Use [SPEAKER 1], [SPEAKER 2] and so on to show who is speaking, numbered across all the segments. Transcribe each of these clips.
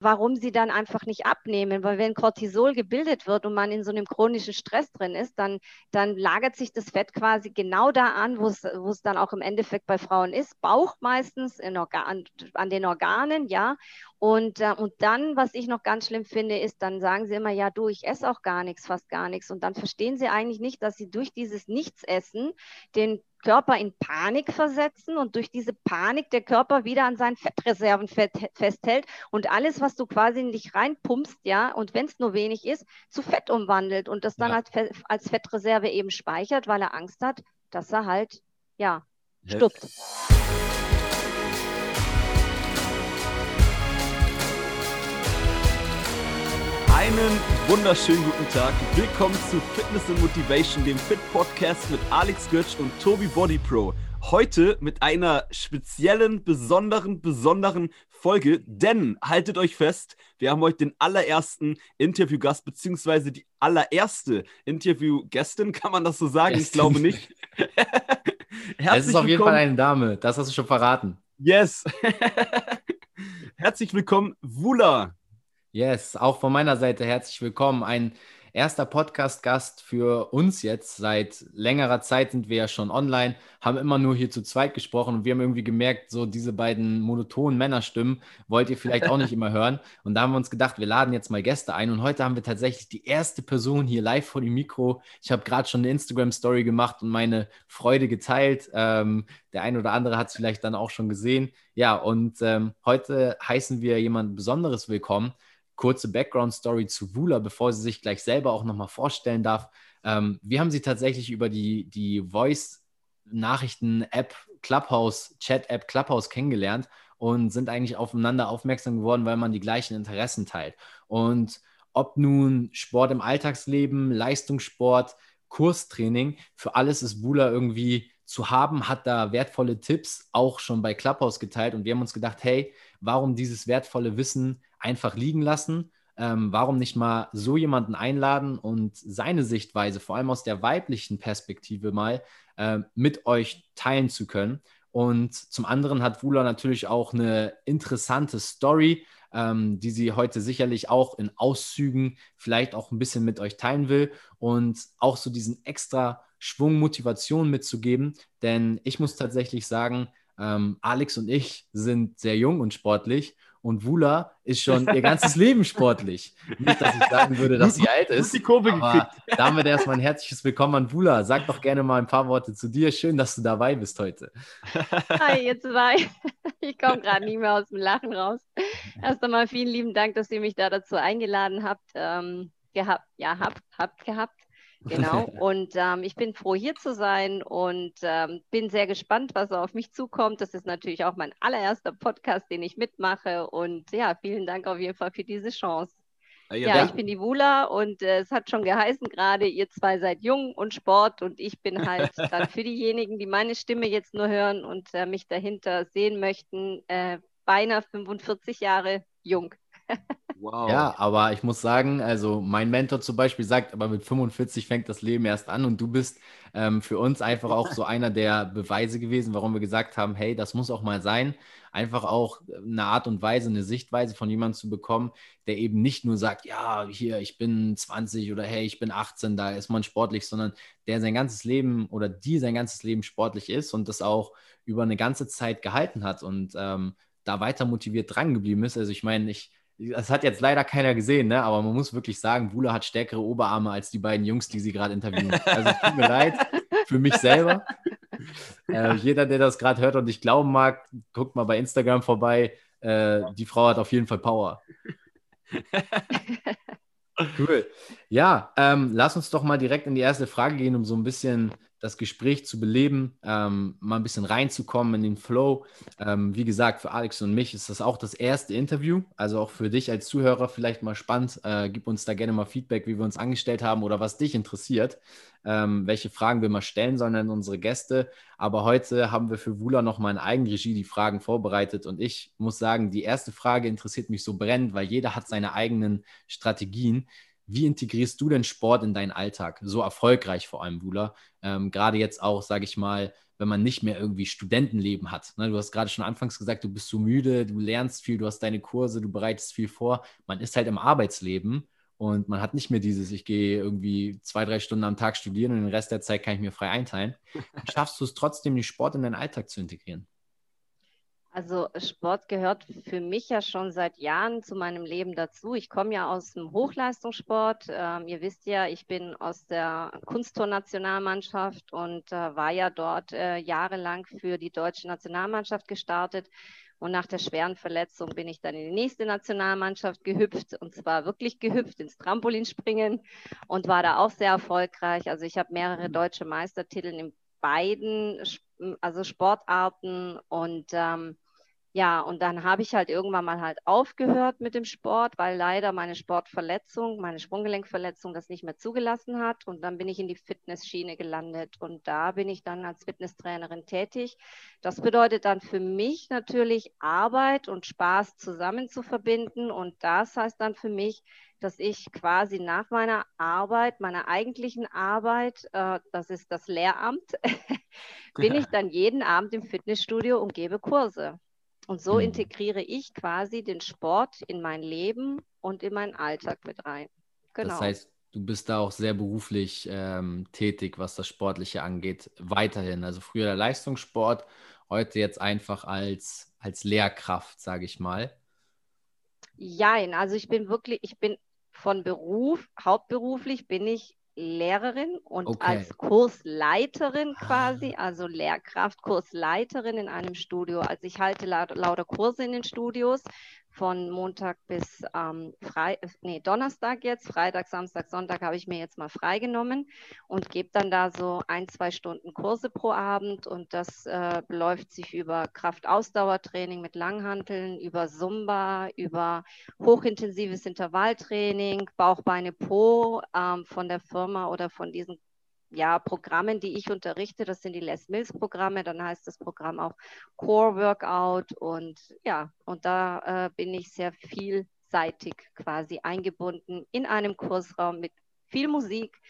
[SPEAKER 1] warum sie dann einfach nicht abnehmen. Weil wenn Cortisol gebildet wird und man in so einem chronischen Stress drin ist, dann, dann lagert sich das Fett quasi genau da an, wo es dann auch im Endeffekt bei Frauen ist. Bauch meistens Organ, an den Organen, ja. Und, äh, und dann, was ich noch ganz schlimm finde, ist, dann sagen sie immer, ja, du, ich esse auch gar nichts, fast gar nichts. Und dann verstehen sie eigentlich nicht, dass sie durch dieses Nichtsessen den Körper in Panik versetzen und durch diese Panik der Körper wieder an seinen Fettreserven festhält und alles, was du quasi in dich reinpumpst, ja, und wenn es nur wenig ist, zu Fett umwandelt und das dann ja. als, als Fettreserve eben speichert, weil er Angst hat, dass er halt, ja, stirbt.
[SPEAKER 2] Einen wunderschönen guten Tag. Willkommen zu Fitness and Motivation, dem Fit Podcast mit Alex Götz und Tobi Body Pro. Heute mit einer speziellen, besonderen, besonderen Folge, denn haltet euch fest, wir haben heute den allerersten Interviewgast, beziehungsweise die allererste Interviewgästin, kann man das so sagen? Gästin. Ich glaube nicht.
[SPEAKER 3] es ist auf jeden Fall eine Dame, das hast du schon verraten.
[SPEAKER 2] Yes. Herzlich willkommen, Wula.
[SPEAKER 3] Yes, auch von meiner Seite herzlich willkommen. Ein erster Podcast-Gast für uns jetzt. Seit längerer Zeit sind wir ja schon online, haben immer nur hier zu zweit gesprochen und wir haben irgendwie gemerkt, so diese beiden monotonen Männerstimmen wollt ihr vielleicht auch nicht immer hören. Und da haben wir uns gedacht, wir laden jetzt mal Gäste ein und heute haben wir tatsächlich die erste Person hier live vor dem Mikro. Ich habe gerade schon eine Instagram-Story gemacht und meine Freude geteilt. Ähm, der ein oder andere hat es vielleicht dann auch schon gesehen. Ja, und ähm, heute heißen wir jemand Besonderes willkommen kurze Background-Story zu Wula, bevor sie sich gleich selber auch nochmal vorstellen darf. Ähm, wir haben sie tatsächlich über die, die Voice-Nachrichten-App Clubhouse, Chat-App Clubhouse kennengelernt und sind eigentlich aufeinander aufmerksam geworden, weil man die gleichen Interessen teilt. Und ob nun Sport im Alltagsleben, Leistungssport, Kurstraining, für alles ist Wula irgendwie zu haben, hat da wertvolle Tipps auch schon bei Clubhouse geteilt und wir haben uns gedacht, hey, warum dieses wertvolle Wissen einfach liegen lassen? Ähm, warum nicht mal so jemanden einladen und seine Sichtweise, vor allem aus der weiblichen Perspektive mal, äh, mit euch teilen zu können? Und zum anderen hat Wula natürlich auch eine interessante Story, ähm, die sie heute sicherlich auch in Auszügen vielleicht auch ein bisschen mit euch teilen will und auch so diesen extra Schwung Motivation mitzugeben. Denn ich muss tatsächlich sagen, ähm, Alex und ich sind sehr jung und sportlich und Wula ist schon ihr ganzes Leben sportlich. Nicht, dass ich sagen würde, dass sie alt ist. Die Kurve aber gekriegt. damit erstmal ein herzliches Willkommen an Wula. Sag doch gerne mal ein paar Worte zu dir. Schön, dass du dabei bist heute.
[SPEAKER 1] Hi, ihr zwei. Ich komme gerade nicht mehr aus dem Lachen raus. Erst einmal vielen lieben Dank, dass ihr mich da dazu eingeladen habt. Ähm, gehabt, ja, habt, habt gehabt. Genau. Und ähm, ich bin froh, hier zu sein und ähm, bin sehr gespannt, was auf mich zukommt. Das ist natürlich auch mein allererster Podcast, den ich mitmache. Und ja, vielen Dank auf jeden Fall für diese Chance. Ja, ja ich bin die Wula und äh, es hat schon geheißen gerade, ihr zwei seid jung und Sport und ich bin halt dann für diejenigen, die meine Stimme jetzt nur hören und äh, mich dahinter sehen möchten, äh, beinahe 45 Jahre jung.
[SPEAKER 3] Wow. Ja, aber ich muss sagen, also mein Mentor zum Beispiel sagt, aber mit 45 fängt das Leben erst an und du bist ähm, für uns einfach auch so einer der Beweise gewesen, warum wir gesagt haben, hey, das muss auch mal sein. Einfach auch eine Art und Weise, eine Sichtweise von jemandem zu bekommen, der eben nicht nur sagt, ja, hier, ich bin 20 oder hey, ich bin 18, da ist man sportlich, sondern der sein ganzes Leben oder die sein ganzes Leben sportlich ist und das auch über eine ganze Zeit gehalten hat und ähm, da weiter motiviert dran geblieben ist. Also ich meine, ich das hat jetzt leider keiner gesehen, ne? aber man muss wirklich sagen, Wula hat stärkere Oberarme als die beiden Jungs, die sie gerade interviewen. Also tut mir leid für mich selber. Äh, jeder, der das gerade hört und ich glauben mag, guckt mal bei Instagram vorbei. Äh, die Frau hat auf jeden Fall Power. cool. Ja, ähm, lass uns doch mal direkt in die erste Frage gehen, um so ein bisschen das Gespräch zu beleben, ähm, mal ein bisschen reinzukommen in den Flow. Ähm, wie gesagt, für Alex und mich ist das auch das erste Interview. Also auch für dich als Zuhörer vielleicht mal spannend. Äh, gib uns da gerne mal Feedback, wie wir uns angestellt haben oder was dich interessiert, ähm, welche Fragen wir mal stellen sollen an unsere Gäste. Aber heute haben wir für Wula noch mal in Eigenregie die Fragen vorbereitet. Und ich muss sagen, die erste Frage interessiert mich so brennend, weil jeder hat seine eigenen Strategien. Wie integrierst du denn Sport in deinen Alltag? So erfolgreich vor allem, Wula. Ähm, gerade jetzt auch, sage ich mal, wenn man nicht mehr irgendwie Studentenleben hat. Ne? Du hast gerade schon anfangs gesagt, du bist so müde, du lernst viel, du hast deine Kurse, du bereitest viel vor. Man ist halt im Arbeitsleben und man hat nicht mehr dieses, ich gehe irgendwie zwei, drei Stunden am Tag studieren und den Rest der Zeit kann ich mir frei einteilen. Schaffst du es trotzdem, den Sport in deinen Alltag zu integrieren?
[SPEAKER 1] Also Sport gehört für mich ja schon seit Jahren zu meinem Leben dazu. Ich komme ja aus dem Hochleistungssport. Ähm, ihr wisst ja, ich bin aus der Kunstturnationalmannschaft und äh, war ja dort äh, jahrelang für die deutsche Nationalmannschaft gestartet. Und nach der schweren Verletzung bin ich dann in die nächste Nationalmannschaft gehüpft und zwar wirklich gehüpft ins Trampolinspringen und war da auch sehr erfolgreich. Also ich habe mehrere deutsche Meistertitel in beiden also Sportarten und ähm, ja, und dann habe ich halt irgendwann mal halt aufgehört mit dem Sport, weil leider meine Sportverletzung, meine Sprunggelenkverletzung das nicht mehr zugelassen hat. Und dann bin ich in die Fitnessschiene gelandet und da bin ich dann als Fitnesstrainerin tätig. Das bedeutet dann für mich natürlich Arbeit und Spaß zusammen zu verbinden. Und das heißt dann für mich, dass ich quasi nach meiner Arbeit, meiner eigentlichen Arbeit, äh, das ist das Lehramt, bin ich dann jeden Abend im Fitnessstudio und gebe Kurse. Und so mhm. integriere ich quasi den Sport in mein Leben und in meinen Alltag mit rein.
[SPEAKER 3] Genau. Das heißt, du bist da auch sehr beruflich ähm, tätig, was das Sportliche angeht, weiterhin. Also früher der Leistungssport, heute jetzt einfach als, als Lehrkraft, sage ich mal.
[SPEAKER 1] Jein, also ich bin wirklich, ich bin von Beruf, hauptberuflich bin ich Lehrerin und okay. als Kursleiterin quasi, ah. also Lehrkraft, Kursleiterin in einem Studio. Also ich halte lauter Kurse in den Studios von Montag bis ähm, Frei nee, Donnerstag jetzt, Freitag, Samstag, Sonntag habe ich mir jetzt mal freigenommen und gebe dann da so ein, zwei Stunden Kurse pro Abend und das äh, beläuft sich über Kraftausdauertraining mit Langhanteln, über Zumba, über hochintensives Intervalltraining, Bauch, Beine, Po ähm, von der Firma oder von diesen ja, Programmen, die ich unterrichte. Das sind die Les Mills Programme. Dann heißt das Programm auch Core Workout. Und ja, und da äh, bin ich sehr vielseitig quasi eingebunden in einem Kursraum mit viel Musik,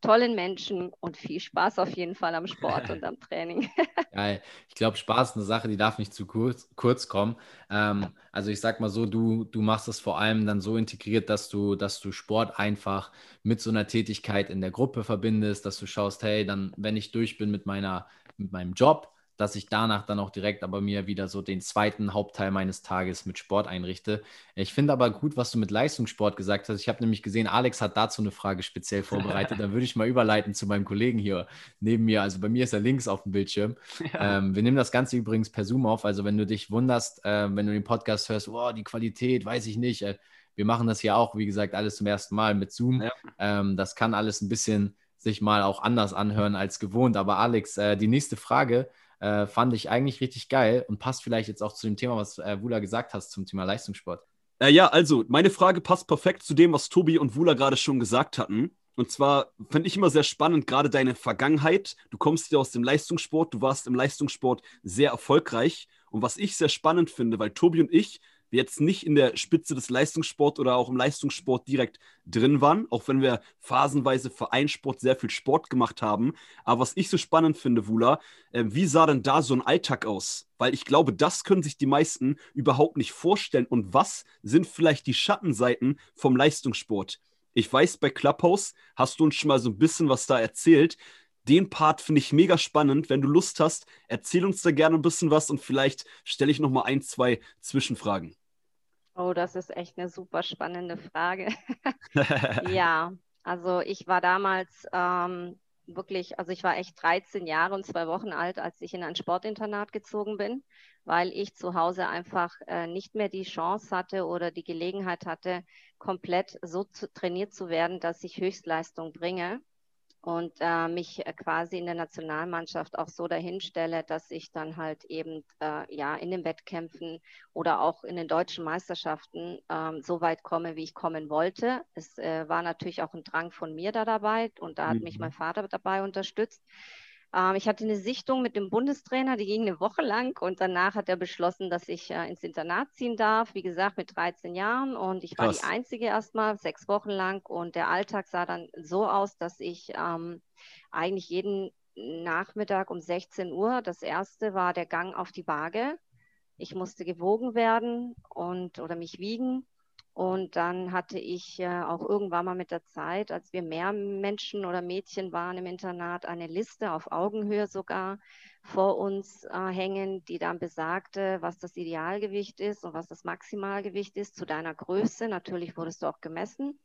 [SPEAKER 1] tollen Menschen und viel Spaß auf jeden Fall am Sport und am Training.
[SPEAKER 3] Geil. Ich glaube, Spaß ist eine Sache, die darf nicht zu kurz, kurz kommen. Ähm, also ich sag mal so, du, du machst das vor allem dann so integriert, dass du, dass du Sport einfach mit so einer Tätigkeit in der Gruppe verbindest, dass du schaust, hey, dann, wenn ich durch bin mit meiner, mit meinem Job, dass ich danach dann auch direkt aber mir wieder so den zweiten Hauptteil meines Tages mit Sport einrichte. Ich finde aber gut, was du mit Leistungssport gesagt hast. Ich habe nämlich gesehen, Alex hat dazu eine Frage speziell vorbereitet. da würde ich mal überleiten zu meinem Kollegen hier neben mir. Also bei mir ist er links auf dem Bildschirm. Ja. Ähm, wir nehmen das Ganze übrigens per Zoom auf. Also wenn du dich wunderst, äh, wenn du den Podcast hörst, oh, die Qualität, weiß ich nicht. Äh, wir machen das ja auch, wie gesagt, alles zum ersten Mal mit Zoom. Ja. Ähm, das kann alles ein bisschen sich mal auch anders anhören als gewohnt. Aber Alex, äh, die nächste Frage äh, fand ich eigentlich richtig geil und passt vielleicht jetzt auch zu dem Thema, was äh, Wula gesagt hast zum Thema Leistungssport.
[SPEAKER 2] Äh, ja, also meine Frage passt perfekt zu dem, was Tobi und Wula gerade schon gesagt hatten. Und zwar finde ich immer sehr spannend, gerade deine Vergangenheit. Du kommst ja aus dem Leistungssport, du warst im Leistungssport sehr erfolgreich. Und was ich sehr spannend finde, weil Tobi und ich wir jetzt nicht in der Spitze des Leistungssports oder auch im Leistungssport direkt drin waren, auch wenn wir phasenweise Vereinssport sehr viel Sport gemacht haben. Aber was ich so spannend finde, Wula, äh, wie sah denn da so ein Alltag aus? Weil ich glaube, das können sich die meisten überhaupt nicht vorstellen. Und was sind vielleicht die Schattenseiten vom Leistungssport? Ich weiß, bei Clubhouse hast du uns schon mal so ein bisschen was da erzählt den Part finde ich mega spannend. Wenn du Lust hast, erzähl uns da gerne ein bisschen was und vielleicht stelle ich noch mal ein, zwei Zwischenfragen.
[SPEAKER 1] Oh, das ist echt eine super spannende Frage. ja, also ich war damals ähm, wirklich, also ich war echt 13 Jahre und zwei Wochen alt, als ich in ein Sportinternat gezogen bin, weil ich zu Hause einfach äh, nicht mehr die Chance hatte oder die Gelegenheit hatte, komplett so zu, trainiert zu werden, dass ich Höchstleistung bringe und äh, mich äh, quasi in der Nationalmannschaft auch so dahinstelle, dass ich dann halt eben äh, ja in den Wettkämpfen oder auch in den deutschen Meisterschaften ähm, so weit komme, wie ich kommen wollte. Es äh, war natürlich auch ein Drang von mir da dabei und da hat mhm. mich mein Vater dabei unterstützt. Ähm, ich hatte eine Sichtung mit dem Bundestrainer, die ging eine Woche lang und danach hat er beschlossen, dass ich äh, ins Internat ziehen darf. Wie gesagt, mit 13 Jahren und ich war die Einzige erstmal, sechs Wochen lang und der Alltag sah dann so aus, dass ich ähm, eigentlich jeden Nachmittag um 16 Uhr, das erste war der Gang auf die Waage. Ich musste gewogen werden und oder mich wiegen und dann hatte ich äh, auch irgendwann mal mit der Zeit, als wir mehr Menschen oder Mädchen waren im Internat, eine Liste auf Augenhöhe sogar vor uns äh, hängen, die dann besagte, was das Idealgewicht ist und was das Maximalgewicht ist zu deiner Größe. Natürlich wurdest du auch gemessen.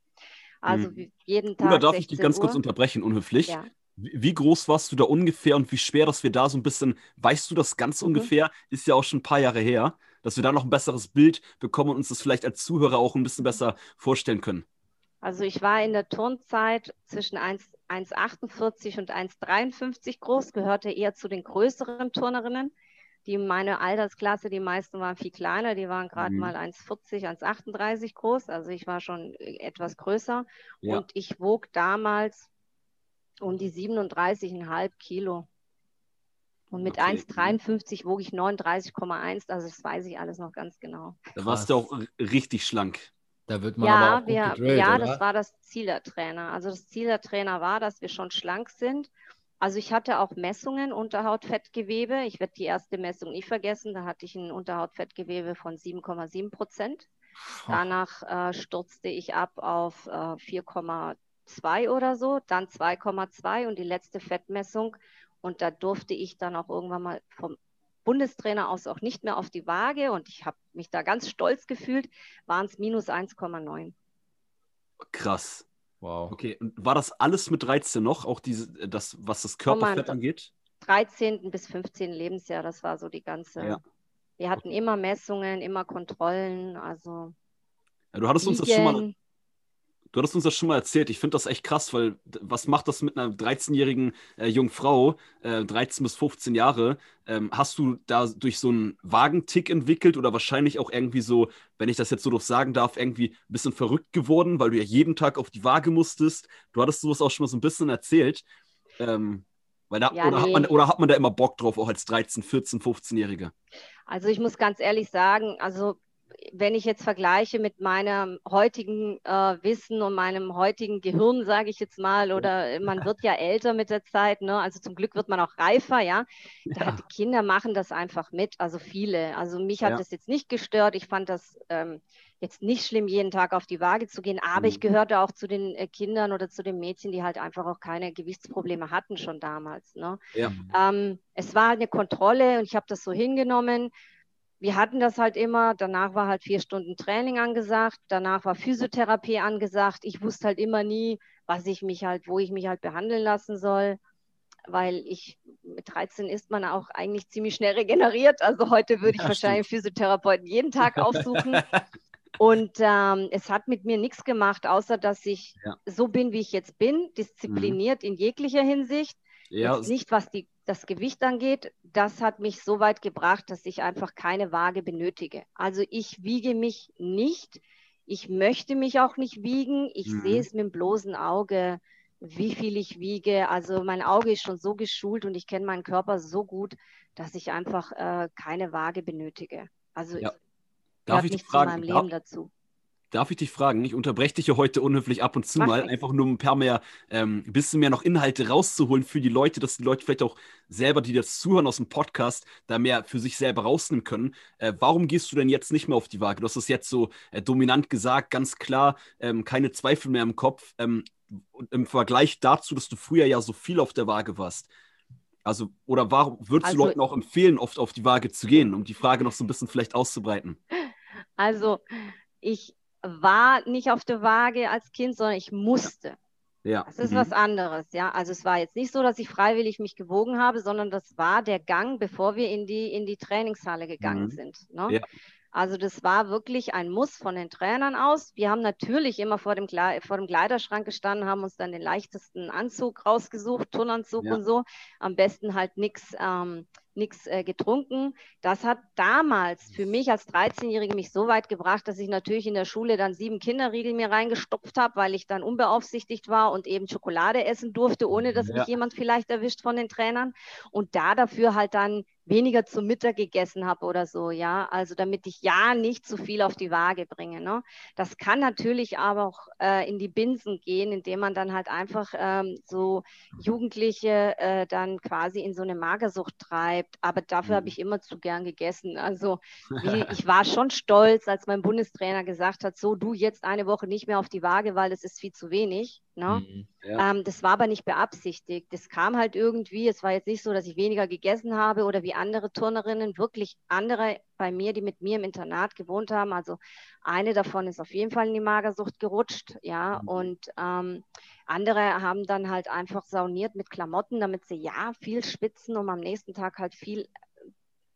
[SPEAKER 1] Also mhm. jeden Tag.
[SPEAKER 2] Oder darf ich dich ganz Uhr. kurz unterbrechen, unhöflich? Ja. Wie groß warst du da ungefähr und wie schwer, dass wir da so ein bisschen, weißt du das ganz mhm. ungefähr? Ist ja auch schon ein paar Jahre her dass wir da noch ein besseres Bild bekommen und uns das vielleicht als Zuhörer auch ein bisschen besser vorstellen können?
[SPEAKER 1] Also ich war in der Turnzeit zwischen 1,48 und 1,53 groß, gehörte eher zu den größeren Turnerinnen. Die meine Altersklasse, die meisten waren viel kleiner, die waren gerade mhm. mal 1,40, 1,38 groß. Also ich war schon etwas größer. Ja. Und ich wog damals um die 37,5 Kilo. Und mit okay. 1,53 wog ich 39,1, also das weiß ich alles noch ganz genau.
[SPEAKER 2] Da warst du auch richtig schlank.
[SPEAKER 3] Da wird man ja, aber auch wir, gedrillt,
[SPEAKER 1] Ja,
[SPEAKER 3] oder?
[SPEAKER 1] das war das Ziel der Trainer. Also das Ziel der Trainer war, dass wir schon schlank sind. Also ich hatte auch Messungen Unterhautfettgewebe. Ich werde die erste Messung nie vergessen. Da hatte ich ein Unterhautfettgewebe von 7,7 Prozent. Danach äh, stürzte ich ab auf äh, 4,2 oder so, dann 2,2 und die letzte Fettmessung und da durfte ich dann auch irgendwann mal vom Bundestrainer aus auch nicht mehr auf die Waage und ich habe mich da ganz stolz gefühlt, waren es minus 1,9.
[SPEAKER 2] Krass. Wow. Okay, und war das alles mit 13 noch, auch diese, das, was das Körperfett angeht?
[SPEAKER 1] 13. bis 15. Lebensjahr, das war so die ganze. Ja. Wir hatten immer Messungen, immer Kontrollen, also.
[SPEAKER 2] Ja, du hattest Liegen. uns das schon mal Du hattest uns das schon mal erzählt. Ich finde das echt krass, weil was macht das mit einer 13-jährigen äh, jungen Frau, äh, 13 bis 15 Jahre? Ähm, hast du da durch so einen Wagentick entwickelt oder wahrscheinlich auch irgendwie so, wenn ich das jetzt so doch sagen darf, irgendwie ein bisschen verrückt geworden, weil du ja jeden Tag auf die Waage musstest? Du hattest sowas auch schon mal so ein bisschen erzählt. Ähm, da, ja, oder, nee. hat man, oder hat man da immer Bock drauf, auch als 13, 14, 15-Jährige?
[SPEAKER 1] Also ich muss ganz ehrlich sagen, also wenn ich jetzt vergleiche mit meinem heutigen äh, Wissen und meinem heutigen Gehirn, sage ich jetzt mal, oder man wird ja älter mit der Zeit, ne? also zum Glück wird man auch reifer, ja. ja. Die Kinder machen das einfach mit, also viele. Also mich hat ja. das jetzt nicht gestört. Ich fand das ähm, jetzt nicht schlimm, jeden Tag auf die Waage zu gehen, aber mhm. ich gehörte auch zu den äh, Kindern oder zu den Mädchen, die halt einfach auch keine Gewichtsprobleme hatten schon damals. Ne? Ja. Ähm, es war halt eine Kontrolle und ich habe das so hingenommen wir hatten das halt immer. Danach war halt vier Stunden Training angesagt. Danach war Physiotherapie angesagt. Ich wusste halt immer nie, was ich mich halt, wo ich mich halt behandeln lassen soll, weil ich mit 13 ist man auch eigentlich ziemlich schnell regeneriert. Also heute würde ich ja, wahrscheinlich stimmt. Physiotherapeuten jeden Tag aufsuchen. Und ähm, es hat mit mir nichts gemacht, außer dass ich ja. so bin, wie ich jetzt bin, diszipliniert mhm. in jeglicher Hinsicht. Ja. nicht, was die das Gewicht angeht, das hat mich so weit gebracht, dass ich einfach keine Waage benötige. Also ich wiege mich nicht. Ich möchte mich auch nicht wiegen. Ich mhm. sehe es mit dem bloßen Auge, wie viel ich wiege. Also mein Auge ist schon so geschult und ich kenne meinen Körper so gut, dass ich einfach äh, keine Waage benötige. Also ja.
[SPEAKER 2] Darf ich nicht fragen, zu meinem Leben darf, dazu. Darf ich dich fragen? Ich unterbreche dich ja heute unhöflich ab und zu Mach mal, nicht. einfach nur ein paar mehr, ähm, ein bisschen mehr noch Inhalte rauszuholen für die Leute, dass die Leute vielleicht auch selber, die das zuhören aus dem Podcast, da mehr für sich selber rausnehmen können. Äh, warum gehst du denn jetzt nicht mehr auf die Waage? Du hast es jetzt so äh, dominant gesagt, ganz klar, ähm, keine Zweifel mehr im Kopf. Ähm, Im Vergleich dazu, dass du früher ja so viel auf der Waage warst. Also, oder warum würdest also, du Leuten auch empfehlen, oft auf die Waage zu gehen, um die Frage noch so ein bisschen vielleicht auszubreiten?
[SPEAKER 1] Also, ich war nicht auf der Waage als Kind, sondern ich musste. Ja. Das ist mhm. was anderes, ja. Also es war jetzt nicht so, dass ich freiwillig mich gewogen habe, sondern das war der Gang, bevor wir in die, in die Trainingshalle gegangen mhm. sind. Ne? Ja. Also das war wirklich ein Muss von den Trainern aus. Wir haben natürlich immer vor dem, vor dem Kleiderschrank gestanden, haben uns dann den leichtesten Anzug rausgesucht, Turnanzug ja. und so. Am besten halt nichts ähm, nichts äh, getrunken. Das hat damals für mich als 13-Jährige mich so weit gebracht, dass ich natürlich in der Schule dann sieben Kinderriegel mir reingestopft habe, weil ich dann unbeaufsichtigt war und eben Schokolade essen durfte, ohne dass ja. mich jemand vielleicht erwischt von den Trainern. Und da dafür halt dann weniger zum Mittag gegessen habe oder so, ja. Also damit ich ja nicht zu viel auf die Waage bringe. Ne? Das kann natürlich aber auch äh, in die Binsen gehen, indem man dann halt einfach ähm, so Jugendliche äh, dann quasi in so eine Magersucht treibt. Aber dafür mhm. habe ich immer zu gern gegessen. Also wie, ich war schon stolz, als mein Bundestrainer gesagt hat, so du jetzt eine Woche nicht mehr auf die Waage, weil das ist viel zu wenig. Ne? Mhm, ja. ähm, das war aber nicht beabsichtigt. Das kam halt irgendwie. Es war jetzt nicht so, dass ich weniger gegessen habe oder wie andere Turnerinnen, wirklich andere bei mir, die mit mir im Internat gewohnt haben. Also eine davon ist auf jeden Fall in die Magersucht gerutscht, ja. Mhm. Und ähm, andere haben dann halt einfach sauniert mit Klamotten, damit sie ja viel schwitzen, um am nächsten Tag halt viel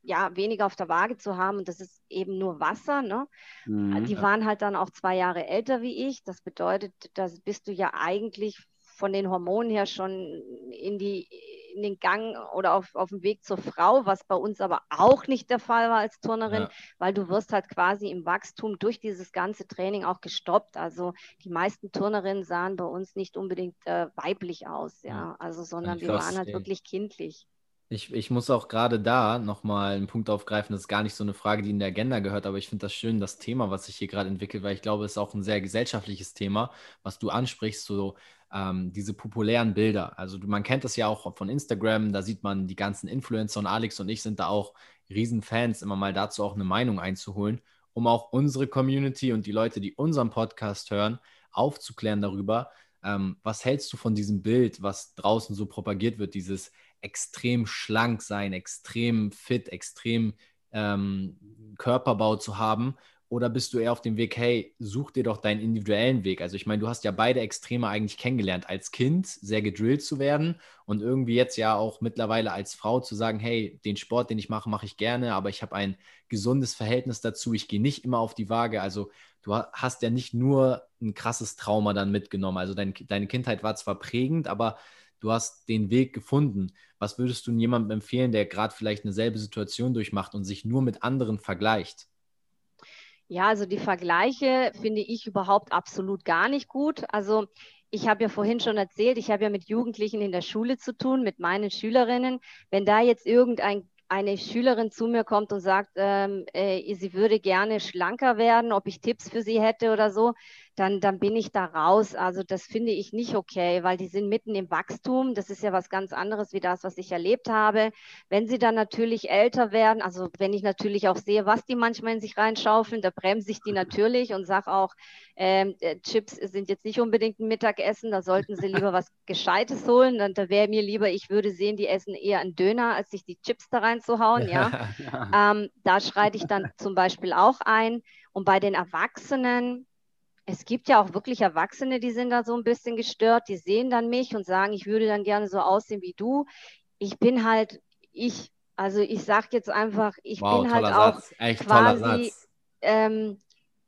[SPEAKER 1] ja, weniger auf der Waage zu haben. Und das ist eben nur Wasser. Ne? Mhm. Die waren halt dann auch zwei Jahre älter wie ich. Das bedeutet, da bist du ja eigentlich von den Hormonen her schon in, die, in den Gang oder auf, auf dem Weg zur Frau, was bei uns aber auch nicht der Fall war als Turnerin, ja. weil du wirst halt quasi im Wachstum durch dieses ganze Training auch gestoppt. Also die meisten Turnerinnen sahen bei uns nicht unbedingt äh, weiblich aus, ja, also sondern wir waren halt wirklich kindlich.
[SPEAKER 3] Ich, ich muss auch gerade da nochmal einen Punkt aufgreifen. Das ist gar nicht so eine Frage, die in der Agenda gehört, aber ich finde das schön, das Thema, was sich hier gerade entwickelt, weil ich glaube, es ist auch ein sehr gesellschaftliches Thema, was du ansprichst, so ähm, diese populären Bilder. Also man kennt das ja auch von Instagram, da sieht man die ganzen Influencer und Alex und ich sind da auch Riesenfans, immer mal dazu auch eine Meinung einzuholen, um auch unsere Community und die Leute, die unseren Podcast hören, aufzuklären darüber, ähm, was hältst du von diesem Bild, was draußen so propagiert wird, dieses extrem schlank sein, extrem fit, extrem ähm, Körperbau zu haben? Oder bist du eher auf dem Weg, hey, such dir doch deinen individuellen Weg? Also ich meine, du hast ja beide Extreme eigentlich kennengelernt. Als Kind sehr gedrillt zu werden und irgendwie jetzt ja auch mittlerweile als Frau zu sagen, hey, den Sport, den ich mache, mache ich gerne, aber ich habe ein gesundes Verhältnis dazu. Ich gehe nicht immer auf die Waage. Also du hast ja nicht nur ein krasses Trauma dann mitgenommen. Also dein, deine Kindheit war zwar prägend, aber du hast den Weg gefunden. Was würdest du jemandem empfehlen, der gerade vielleicht eine selbe Situation durchmacht und sich nur mit anderen vergleicht?
[SPEAKER 1] Ja, also die Vergleiche finde ich überhaupt absolut gar nicht gut. Also ich habe ja vorhin schon erzählt, ich habe ja mit Jugendlichen in der Schule zu tun, mit meinen Schülerinnen. Wenn da jetzt irgendein eine Schülerin zu mir kommt und sagt, ähm, äh, sie würde gerne schlanker werden, ob ich Tipps für sie hätte oder so, dann, dann bin ich da raus. Also das finde ich nicht okay, weil die sind mitten im Wachstum. Das ist ja was ganz anderes wie das, was ich erlebt habe. Wenn sie dann natürlich älter werden, also wenn ich natürlich auch sehe, was die manchmal in sich reinschaufeln, da bremse ich die natürlich und sage auch, ähm, äh, Chips sind jetzt nicht unbedingt ein Mittagessen, da sollten sie lieber was Gescheites holen. Dann da wäre mir lieber, ich würde sehen, die essen eher einen Döner, als sich die Chips da reinzuhauen. Ja? ähm, da schreite ich dann zum Beispiel auch ein. Und bei den Erwachsenen, es gibt ja auch wirklich Erwachsene, die sind da so ein bisschen gestört, die sehen dann mich und sagen, ich würde dann gerne so aussehen wie du. Ich bin halt ich. Also ich sage jetzt einfach, ich wow, bin halt auch Echt quasi, ähm,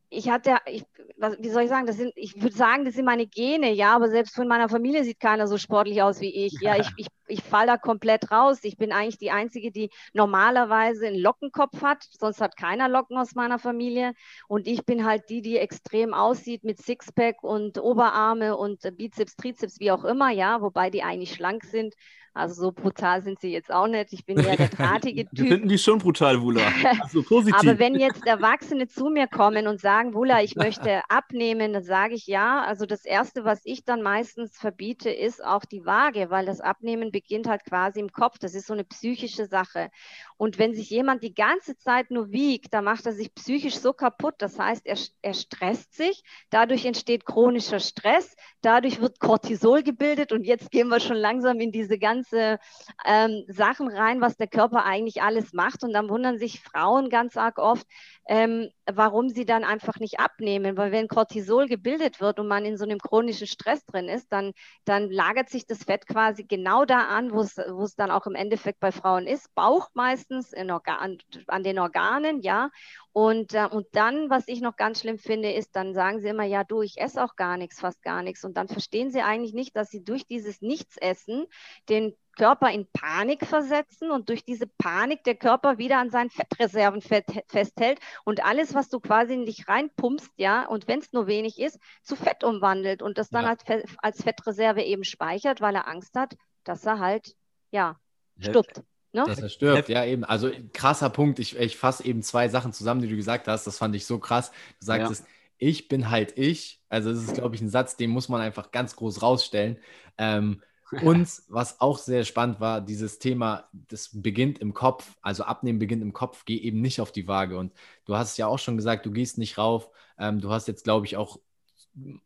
[SPEAKER 1] ich hatte, ich, was, wie soll ich sagen, das sind, ich würde sagen, das sind meine Gene, ja, aber selbst von meiner Familie sieht keiner so sportlich aus wie ich. Ja, ich, ich, ich falle da komplett raus. Ich bin eigentlich die Einzige, die normalerweise einen Lockenkopf hat, sonst hat keiner Locken aus meiner Familie. Und ich bin halt die, die extrem aussieht mit Sixpack und Oberarme und Bizeps, Trizeps, wie auch immer, ja, wobei die eigentlich schlank sind. Also so brutal sind sie jetzt auch nicht. Ich bin eher der drahtige Typ.
[SPEAKER 2] Wir finden die schon brutal, Wula.
[SPEAKER 1] Also positiv. Aber wenn jetzt Erwachsene zu mir kommen und sagen, Wula, ich möchte abnehmen, dann sage ich ja. Also das Erste, was ich dann meistens verbiete, ist auch die Waage, weil das Abnehmen beginnt halt quasi im Kopf. Das ist so eine psychische Sache. Und wenn sich jemand die ganze Zeit nur wiegt, dann macht er sich psychisch so kaputt. Das heißt, er, er stresst sich, dadurch entsteht chronischer Stress, dadurch wird Cortisol gebildet und jetzt gehen wir schon langsam in diese ganze ähm, Sachen rein, was der Körper eigentlich alles macht. Und dann wundern sich Frauen ganz arg oft, ähm, warum sie dann einfach nicht abnehmen. Weil wenn Cortisol gebildet wird und man in so einem chronischen Stress drin ist, dann, dann lagert sich das Fett quasi genau da an, wo es dann auch im Endeffekt bei Frauen ist. Bauch meist meistens Organ, an den Organen, ja. Und, äh, und dann, was ich noch ganz schlimm finde, ist, dann sagen sie immer, ja, du, ich esse auch gar nichts, fast gar nichts. Und dann verstehen sie eigentlich nicht, dass sie durch dieses Nichtsessen den Körper in Panik versetzen und durch diese Panik der Körper wieder an seinen Fettreserven festhält und alles, was du quasi in dich reinpumpst, ja, und wenn es nur wenig ist, zu Fett umwandelt und das dann ja. als, als Fettreserve eben speichert, weil er Angst hat, dass er halt, ja, stirbt.
[SPEAKER 3] Ne? Dass er stirbt, ja eben. Also krasser Punkt. Ich, ich fasse eben zwei Sachen zusammen, die du gesagt hast. Das fand ich so krass. Du sagtest, ja. ich bin halt ich. Also das ist, glaube ich, ein Satz, den muss man einfach ganz groß rausstellen. Ähm, und was auch sehr spannend war, dieses Thema, das beginnt im Kopf, also Abnehmen beginnt im Kopf, geh eben nicht auf die Waage. Und du hast es ja auch schon gesagt, du gehst nicht rauf. Ähm, du hast jetzt, glaube ich, auch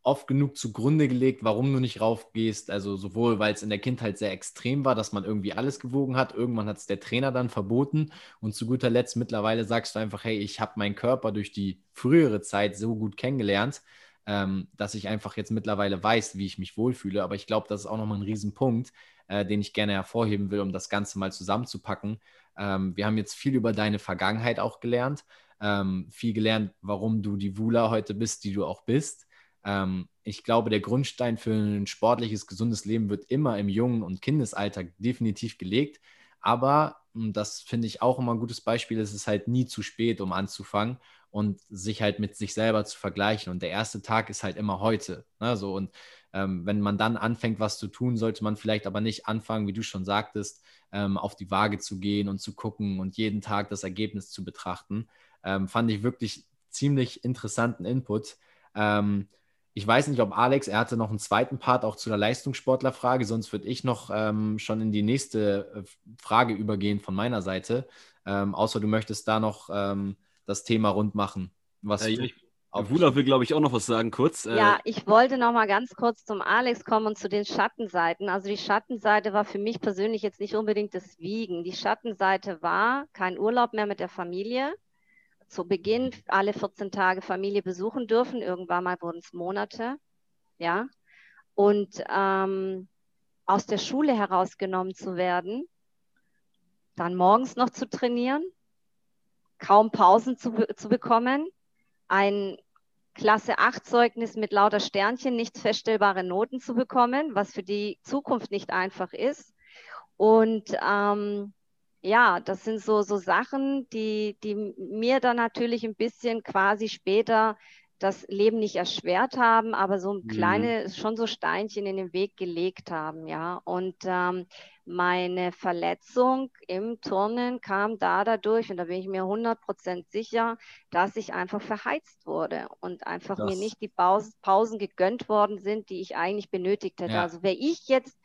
[SPEAKER 3] oft genug zugrunde gelegt, warum du nicht raufgehst. Also sowohl, weil es in der Kindheit sehr extrem war, dass man irgendwie alles gewogen hat. Irgendwann hat es der Trainer dann verboten. Und zu guter Letzt mittlerweile sagst du einfach, hey, ich habe meinen Körper durch die frühere Zeit so gut kennengelernt, ähm, dass ich einfach jetzt mittlerweile weiß, wie ich mich wohlfühle. Aber ich glaube, das ist auch nochmal ein Riesenpunkt, äh, den ich gerne hervorheben will, um das Ganze mal zusammenzupacken. Ähm, wir haben jetzt viel über deine Vergangenheit auch gelernt, ähm, viel gelernt, warum du die Wula heute bist, die du auch bist. Ähm, ich glaube, der Grundstein für ein sportliches, gesundes Leben wird immer im jungen und Kindesalter definitiv gelegt. Aber, das finde ich auch immer ein gutes Beispiel, es ist halt nie zu spät, um anzufangen und sich halt mit sich selber zu vergleichen. Und der erste Tag ist halt immer heute. Ne? So, und ähm, wenn man dann anfängt, was zu tun, sollte man vielleicht aber nicht anfangen, wie du schon sagtest, ähm, auf die Waage zu gehen und zu gucken und jeden Tag das Ergebnis zu betrachten. Ähm, fand ich wirklich ziemlich interessanten Input. Ähm, ich weiß nicht, ob Alex, er hatte noch einen zweiten Part auch zu der Leistungssportlerfrage, sonst würde ich noch ähm, schon in die nächste äh, Frage übergehen von meiner Seite. Ähm, außer du möchtest da noch ähm, das Thema rund machen. Was
[SPEAKER 2] äh, ich, Wula will, glaube ich, auch noch was sagen, kurz.
[SPEAKER 1] Äh, ja, ich wollte noch mal ganz kurz zum Alex kommen und zu den Schattenseiten. Also die Schattenseite war für mich persönlich jetzt nicht unbedingt das Wiegen. Die Schattenseite war kein Urlaub mehr mit der Familie zu Beginn alle 14 Tage Familie besuchen dürfen. Irgendwann mal wurden es Monate. Ja. Und ähm, aus der Schule herausgenommen zu werden, dann morgens noch zu trainieren, kaum Pausen zu, zu bekommen, ein Klasse 8 Zeugnis mit lauter Sternchen, nicht feststellbare Noten zu bekommen, was für die Zukunft nicht einfach ist. Und ähm, ja, das sind so, so Sachen, die, die mir dann natürlich ein bisschen quasi später das Leben nicht erschwert haben, aber so mhm. kleine, schon so Steinchen in den Weg gelegt haben, ja. Und ähm, meine Verletzung im Turnen kam da dadurch, und da bin ich mir 100% sicher, dass ich einfach verheizt wurde und einfach das. mir nicht die Pausen gegönnt worden sind, die ich eigentlich benötigt hätte. Ja. Also wäre ich jetzt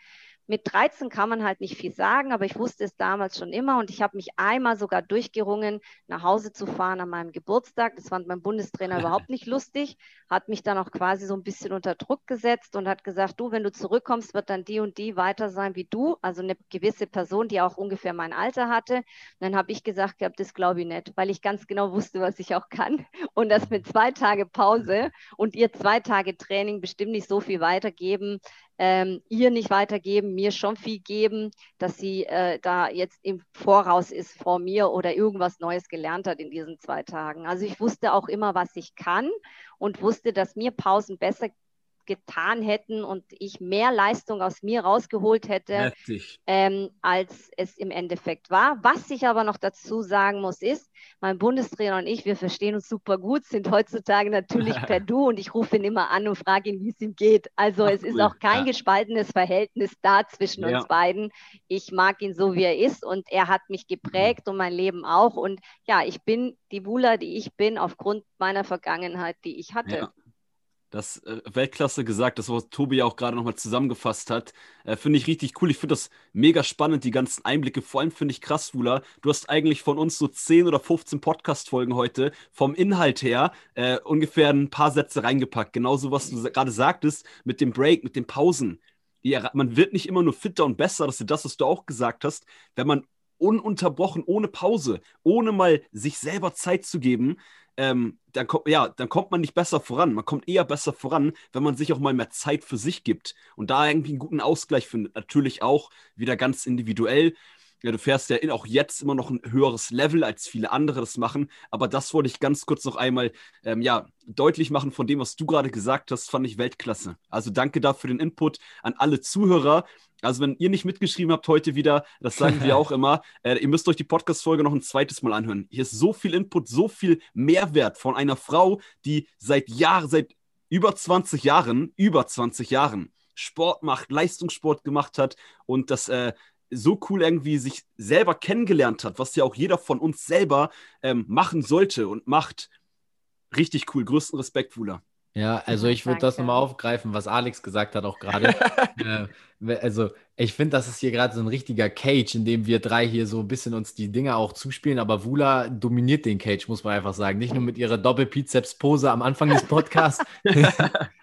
[SPEAKER 1] mit 13 kann man halt nicht viel sagen, aber ich wusste es damals schon immer und ich habe mich einmal sogar durchgerungen, nach Hause zu fahren an meinem Geburtstag. Das fand mein Bundestrainer überhaupt nicht lustig, hat mich dann auch quasi so ein bisschen unter Druck gesetzt und hat gesagt, du, wenn du zurückkommst, wird dann die und die weiter sein wie du, also eine gewisse Person, die auch ungefähr mein Alter hatte. Und dann habe ich gesagt, das glaube ich nicht, weil ich ganz genau wusste, was ich auch kann und das mit zwei Tage Pause und ihr zwei Tage Training bestimmt nicht so viel weitergeben, ähm, ihr nicht weitergeben, mir schon viel geben, dass sie äh, da jetzt im Voraus ist vor mir oder irgendwas Neues gelernt hat in diesen zwei Tagen. Also ich wusste auch immer, was ich kann und wusste, dass mir Pausen besser getan hätten und ich mehr Leistung aus mir rausgeholt hätte, ähm, als es im Endeffekt war. Was ich aber noch dazu sagen muss, ist, mein Bundestrainer und ich, wir verstehen uns super gut, sind heutzutage natürlich per Du und ich rufe ihn immer an und frage ihn, wie es ihm geht. Also Ach, es cool. ist auch kein ja. gespaltenes Verhältnis da zwischen ja. uns beiden. Ich mag ihn so, wie er ist und er hat mich geprägt mhm. und mein Leben auch. Und ja, ich bin die Wula, die ich bin, aufgrund meiner Vergangenheit, die ich hatte. Ja.
[SPEAKER 2] Das äh, Weltklasse gesagt, das, was Tobi ja auch gerade nochmal zusammengefasst hat, äh, finde ich richtig cool. Ich finde das mega spannend, die ganzen Einblicke. Vor allem finde ich krass, Wula. Du hast eigentlich von uns so 10 oder 15 Podcast-Folgen heute vom Inhalt her äh, ungefähr ein paar Sätze reingepackt. Genauso, was du gerade sagtest mit dem Break, mit den Pausen. Die, man wird nicht immer nur fitter und besser, das ist das, was du auch gesagt hast, wenn man ununterbrochen, ohne Pause, ohne mal sich selber Zeit zu geben, ähm, dann, kommt, ja, dann kommt man nicht besser voran. Man kommt eher besser voran, wenn man sich auch mal mehr Zeit für sich gibt und da irgendwie einen guten Ausgleich findet. Natürlich auch wieder ganz individuell. Ja, du fährst ja auch jetzt immer noch ein höheres Level, als viele andere das machen. Aber das wollte ich ganz kurz noch einmal ähm, ja, deutlich machen von dem, was du gerade gesagt hast, fand ich Weltklasse. Also danke dafür für den Input an alle Zuhörer. Also wenn ihr nicht mitgeschrieben habt heute wieder, das sagen wir auch immer, äh, ihr müsst euch die Podcast-Folge noch ein zweites Mal anhören. Hier ist so viel Input, so viel Mehrwert von einer Frau, die seit Jahren, seit über 20 Jahren, über 20 Jahren Sport macht, Leistungssport gemacht hat und das äh, so cool irgendwie sich selber kennengelernt hat, was ja auch jeder von uns selber ähm, machen sollte und macht. Richtig cool. Größten Respekt, Wula.
[SPEAKER 3] Ja, also ich würde das nochmal aufgreifen, was Alex gesagt hat auch gerade. äh, also ich finde, das ist hier gerade so ein richtiger Cage, in dem wir drei hier so ein bisschen uns die Dinge auch zuspielen, aber Wula dominiert den Cage, muss man einfach sagen. Nicht nur mit ihrer Doppelpizeps-Pose am Anfang des Podcasts,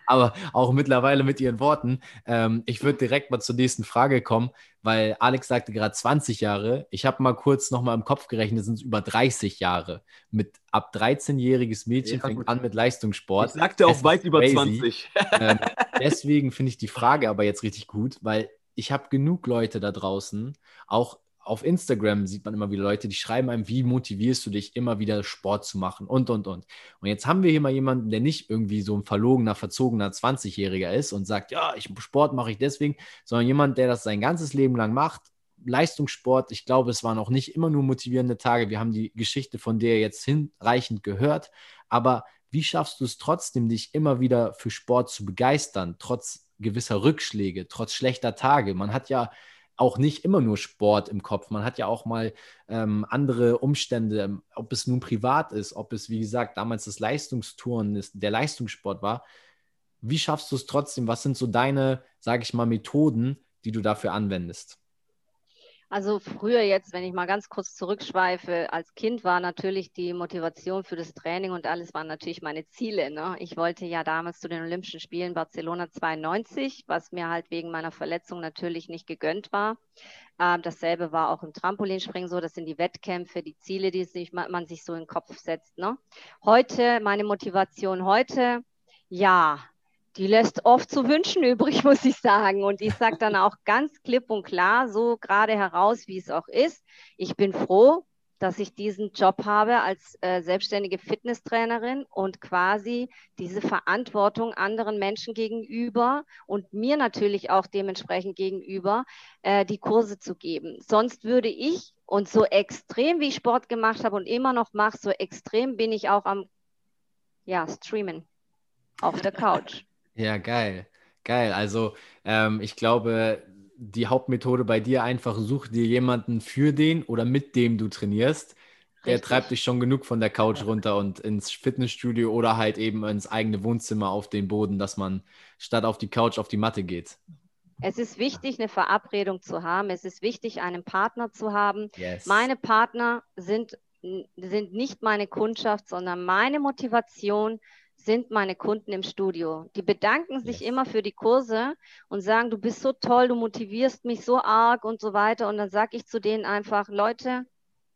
[SPEAKER 3] aber auch mittlerweile mit ihren Worten. Ähm, ich würde direkt mal zur nächsten Frage kommen, weil Alex sagte gerade 20 Jahre. Ich habe mal kurz nochmal im Kopf gerechnet, sind es über 30 Jahre. Mit ab 13-jähriges Mädchen ja, fängt gut. an mit Leistungssport.
[SPEAKER 2] Ich sagte auch weit über crazy. 20.
[SPEAKER 3] ähm, deswegen finde ich die Frage aber jetzt richtig gut, weil ich habe genug Leute da draußen, auch auf Instagram sieht man immer wieder Leute, die schreiben einem, wie motivierst du dich, immer wieder Sport zu machen und, und, und. Und jetzt haben wir hier mal jemanden, der nicht irgendwie so ein verlogener, verzogener 20-Jähriger ist und sagt, ja, ich, Sport mache ich deswegen, sondern jemand, der das sein ganzes Leben lang macht. Leistungssport, ich glaube, es waren auch nicht immer nur motivierende Tage. Wir haben die Geschichte von der jetzt hinreichend gehört. Aber wie schaffst du es trotzdem, dich immer wieder für Sport zu begeistern, trotz gewisser Rückschläge, trotz schlechter Tage? Man hat ja auch nicht immer nur Sport im Kopf. Man hat ja auch mal ähm, andere Umstände, ähm, ob es nun privat ist, ob es, wie gesagt, damals das Leistungstouren ist, der Leistungssport war. Wie schaffst du es trotzdem? Was sind so deine, sage ich mal, Methoden, die du dafür anwendest?
[SPEAKER 1] Also früher jetzt, wenn ich mal ganz kurz zurückschweife, als Kind war natürlich die Motivation für das Training und alles waren natürlich meine Ziele. Ne? Ich wollte ja damals zu den Olympischen Spielen Barcelona 92, was mir halt wegen meiner Verletzung natürlich nicht gegönnt war. Ähm, dasselbe war auch im Trampolinspringen so. Das sind die Wettkämpfe, die Ziele, die sich, man sich so in den Kopf setzt. Ne? Heute, meine Motivation heute, ja, die lässt oft zu wünschen übrig, muss ich sagen. Und ich sage dann auch ganz klipp und klar, so gerade heraus, wie es auch ist. Ich bin froh, dass ich diesen Job habe als äh, selbstständige Fitnesstrainerin und quasi diese Verantwortung anderen Menschen gegenüber und mir natürlich auch dementsprechend gegenüber äh, die Kurse zu geben. Sonst würde ich und so extrem wie ich Sport gemacht habe und immer noch mache, so extrem bin ich auch am ja, Streamen auf der Couch.
[SPEAKER 3] Ja, geil. Geil. Also ähm, ich glaube, die Hauptmethode bei dir einfach, such dir jemanden für den oder mit dem du trainierst. Der treibt dich schon genug von der Couch runter und ins Fitnessstudio oder halt eben ins eigene Wohnzimmer auf den Boden, dass man statt auf die Couch auf die Matte geht.
[SPEAKER 1] Es ist wichtig, eine Verabredung zu haben. Es ist wichtig, einen Partner zu haben.
[SPEAKER 3] Yes.
[SPEAKER 1] Meine Partner sind, sind nicht meine Kundschaft, sondern meine Motivation sind meine Kunden im Studio. Die bedanken sich yes. immer für die Kurse und sagen, du bist so toll, du motivierst mich so arg und so weiter. Und dann sage ich zu denen einfach, Leute,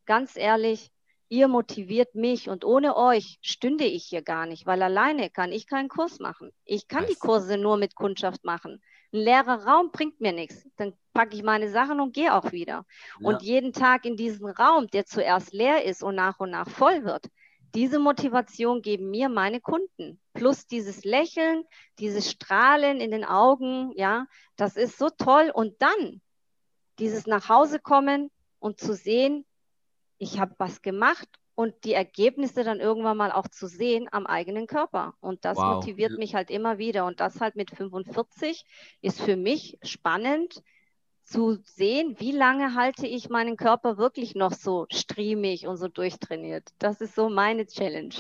[SPEAKER 1] ganz ehrlich, ihr motiviert mich und ohne euch stünde ich hier gar nicht, weil alleine kann ich keinen Kurs machen. Ich kann nice. die Kurse nur mit Kundschaft machen. Ein leerer Raum bringt mir nichts. Dann packe ich meine Sachen und gehe auch wieder. Ja. Und jeden Tag in diesem Raum, der zuerst leer ist und nach und nach voll wird, diese Motivation geben mir meine Kunden. Plus dieses Lächeln, dieses Strahlen in den Augen, ja, das ist so toll. Und dann dieses nach Hause kommen und zu sehen, ich habe was gemacht und die Ergebnisse dann irgendwann mal auch zu sehen am eigenen Körper. Und das wow. motiviert mich halt immer wieder. Und das halt mit 45 ist für mich spannend, zu sehen, wie lange halte ich meinen Körper wirklich noch so striemig und so durchtrainiert. Das ist so meine Challenge.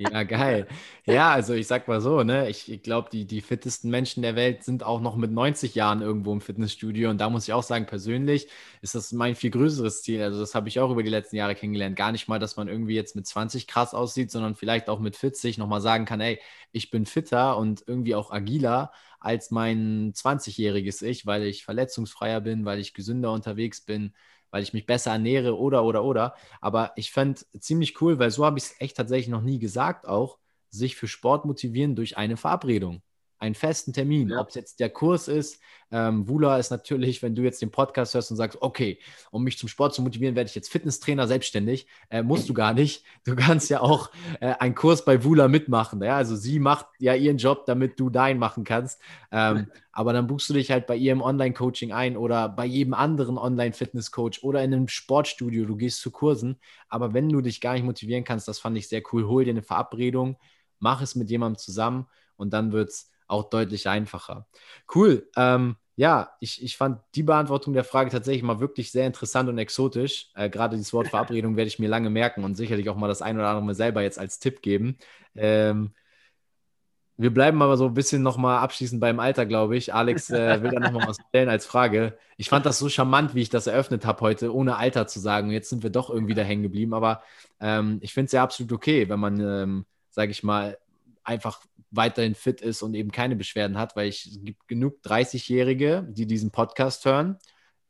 [SPEAKER 3] Ja, geil. Ja, also ich sag mal so, ne, ich, ich glaube, die, die fittesten Menschen der Welt sind auch noch mit 90 Jahren irgendwo im Fitnessstudio. Und da muss ich auch sagen, persönlich ist das mein viel größeres Ziel. Also, das habe ich auch über die letzten Jahre kennengelernt. Gar nicht mal, dass man irgendwie jetzt mit 20 krass aussieht, sondern vielleicht auch mit 40 nochmal sagen kann, ey, ich bin fitter und irgendwie auch agiler als mein 20-jähriges Ich, weil ich verletzungsfreier bin, weil ich gesünder unterwegs bin weil ich mich besser ernähre oder, oder, oder. Aber ich fand ziemlich cool, weil so habe ich es echt tatsächlich noch nie gesagt, auch sich für Sport motivieren durch eine Verabredung. Einen festen Termin, ja. ob es jetzt der Kurs ist. Ähm, Wula ist natürlich, wenn du jetzt den Podcast hörst und sagst, okay, um mich zum Sport zu motivieren, werde ich jetzt Fitnesstrainer selbstständig. Äh, musst du gar nicht. Du kannst ja auch äh, einen Kurs bei Wula mitmachen. Ja? Also sie macht ja ihren Job, damit du deinen machen kannst. Ähm, aber dann buchst du dich halt bei ihrem Online-Coaching ein oder bei jedem anderen Online-Fitness-Coach oder in einem Sportstudio. Du gehst zu Kursen. Aber wenn du dich gar nicht motivieren kannst, das fand ich sehr cool. Hol dir eine Verabredung, mach es mit jemandem zusammen und dann wird es auch deutlich einfacher. Cool. Ähm, ja, ich, ich fand die Beantwortung der Frage tatsächlich mal wirklich sehr interessant und exotisch. Äh, Gerade dieses Wort Verabredung werde ich mir lange merken und sicherlich auch mal das ein oder andere mal selber jetzt als Tipp geben. Ähm, wir bleiben aber so ein bisschen nochmal abschließend beim Alter, glaube ich. Alex äh, will da nochmal was stellen als Frage. Ich fand das so charmant, wie ich das eröffnet habe heute, ohne Alter zu sagen. Jetzt sind wir doch irgendwie da hängen geblieben. Aber ähm, ich finde es ja absolut okay, wenn man, ähm, sage ich mal, einfach weiterhin fit ist und eben keine Beschwerden hat, weil ich, es gibt genug 30-Jährige, die diesen Podcast hören.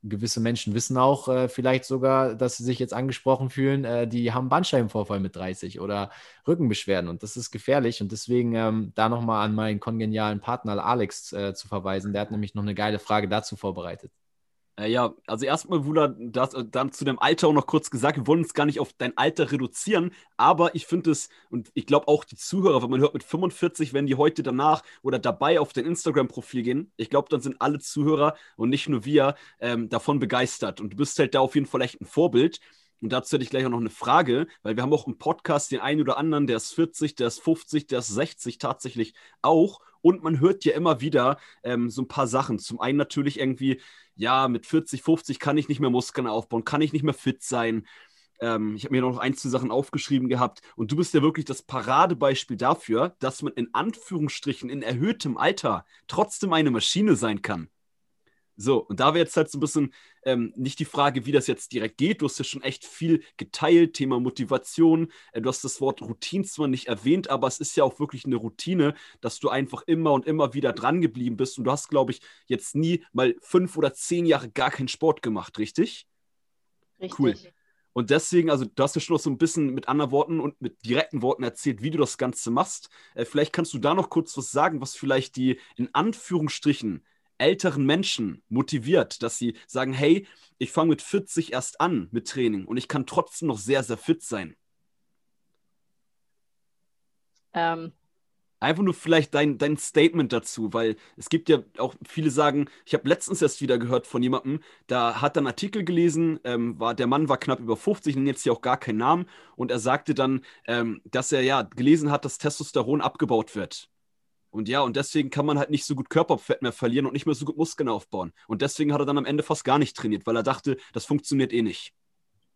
[SPEAKER 3] Gewisse Menschen wissen auch äh, vielleicht sogar, dass sie sich jetzt angesprochen fühlen, äh, die haben Bandscheibenvorfall mit 30 oder Rückenbeschwerden und das ist gefährlich und deswegen ähm, da nochmal an meinen kongenialen Partner Alex äh, zu verweisen. Der hat nämlich noch eine geile Frage dazu vorbereitet.
[SPEAKER 2] Äh, ja, also erstmal, Wula, das, äh, dann zu deinem Alter auch noch kurz gesagt, wir wollen uns gar nicht auf dein Alter reduzieren, aber ich finde es, und ich glaube auch die Zuhörer, wenn man hört mit 45, wenn die heute danach oder dabei auf dein Instagram-Profil gehen, ich glaube, dann sind alle Zuhörer und nicht nur wir ähm, davon begeistert. Und du bist halt da auf jeden Fall echt ein Vorbild. Und dazu hätte ich gleich auch noch eine Frage, weil wir haben auch im Podcast den einen oder anderen, der ist 40, der ist 50, der ist 60 tatsächlich auch. Und man hört ja immer wieder ähm, so ein paar Sachen. Zum einen natürlich irgendwie, ja, mit 40, 50 kann ich nicht mehr Muskeln aufbauen, kann ich nicht mehr fit sein. Ähm, ich habe mir noch ein, zwei Sachen aufgeschrieben gehabt. Und du bist ja wirklich das Paradebeispiel dafür, dass man in Anführungsstrichen in erhöhtem Alter trotzdem eine Maschine sein kann. So, und da wäre jetzt halt so ein bisschen ähm, nicht die Frage, wie das jetzt direkt geht. Du hast ja schon echt viel geteilt, Thema Motivation. Äh, du hast das Wort Routine zwar nicht erwähnt, aber es ist ja auch wirklich eine Routine, dass du einfach immer und immer wieder dran geblieben bist. Und du hast, glaube ich, jetzt nie mal fünf oder zehn Jahre gar keinen Sport gemacht, richtig?
[SPEAKER 1] Richtig.
[SPEAKER 2] Cool. Und deswegen, also du hast ja schon noch so ein bisschen mit anderen Worten und mit direkten Worten erzählt, wie du das Ganze machst. Äh, vielleicht kannst du da noch kurz was sagen, was vielleicht die in Anführungsstrichen älteren Menschen motiviert, dass sie sagen, hey, ich fange mit 40 erst an mit Training und ich kann trotzdem noch sehr, sehr fit sein? Ähm. Einfach nur vielleicht dein, dein Statement dazu, weil es gibt ja auch viele sagen, ich habe letztens erst wieder gehört von jemandem, da hat er einen Artikel gelesen, ähm, war, der Mann war knapp über 50, nenne jetzt hier auch gar keinen Namen, und er sagte dann, ähm, dass er ja gelesen hat, dass Testosteron abgebaut wird. Und ja, und deswegen kann man halt nicht so gut Körperfett mehr verlieren und nicht mehr so gut Muskeln aufbauen. Und deswegen hat er dann am Ende fast gar nicht trainiert, weil er dachte, das funktioniert eh nicht.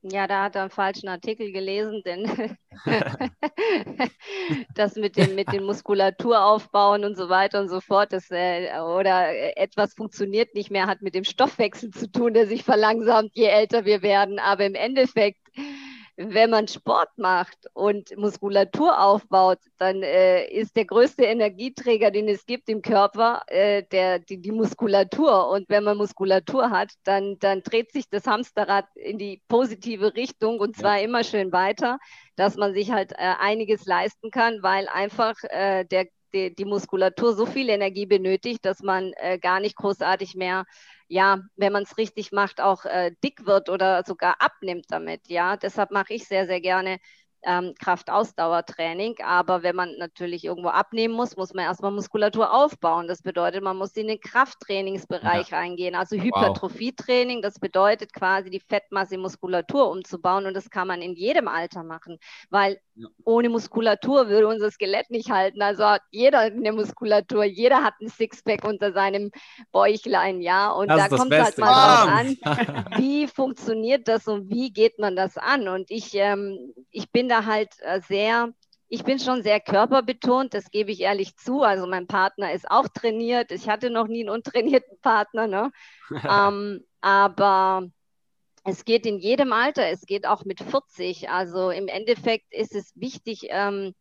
[SPEAKER 1] Ja, da hat er einen falschen Artikel gelesen, denn das mit dem, mit dem Muskulaturaufbauen und so weiter und so fort, das, äh, oder etwas funktioniert nicht mehr, hat mit dem Stoffwechsel zu tun, der sich verlangsamt, je älter wir werden. Aber im Endeffekt wenn man Sport macht und Muskulatur aufbaut, dann äh, ist der größte Energieträger, den es gibt im Körper, äh, der, die, die, Muskulatur. Und wenn man Muskulatur hat, dann, dann dreht sich das Hamsterrad in die positive Richtung und zwar ja. immer schön weiter, dass man sich halt äh, einiges leisten kann, weil einfach äh, der, die, die, Muskulatur so viel Energie benötigt, dass man äh, gar nicht großartig mehr ja, wenn man es richtig macht, auch äh, dick wird oder sogar abnimmt damit. Ja, deshalb mache ich sehr, sehr gerne ähm, Kraftausdauertraining. Aber wenn man natürlich irgendwo abnehmen muss, muss man erstmal Muskulatur aufbauen. Das bedeutet, man muss in den Krafttrainingsbereich ja. reingehen, also Hypertrophietraining. Wow. Das bedeutet quasi die Fettmasse Muskulatur umzubauen und das kann man in jedem Alter machen, weil ja. ohne Muskulatur würde unser Skelett nicht halten. Also hat jeder eine Muskulatur, jeder hat ein Sixpack unter seinem Bäuchlein, ja. Und das da kommt es halt mal drauf an, wie funktioniert das und wie geht man das an. Und ich, ähm, ich bin da halt äh, sehr, ich bin schon sehr körperbetont, das gebe ich ehrlich zu. Also mein Partner ist auch trainiert. Ich hatte noch nie einen untrainierten Partner, ne? ähm, aber es geht in jedem Alter, es geht auch mit 40. Also im Endeffekt ist es wichtig, ähm,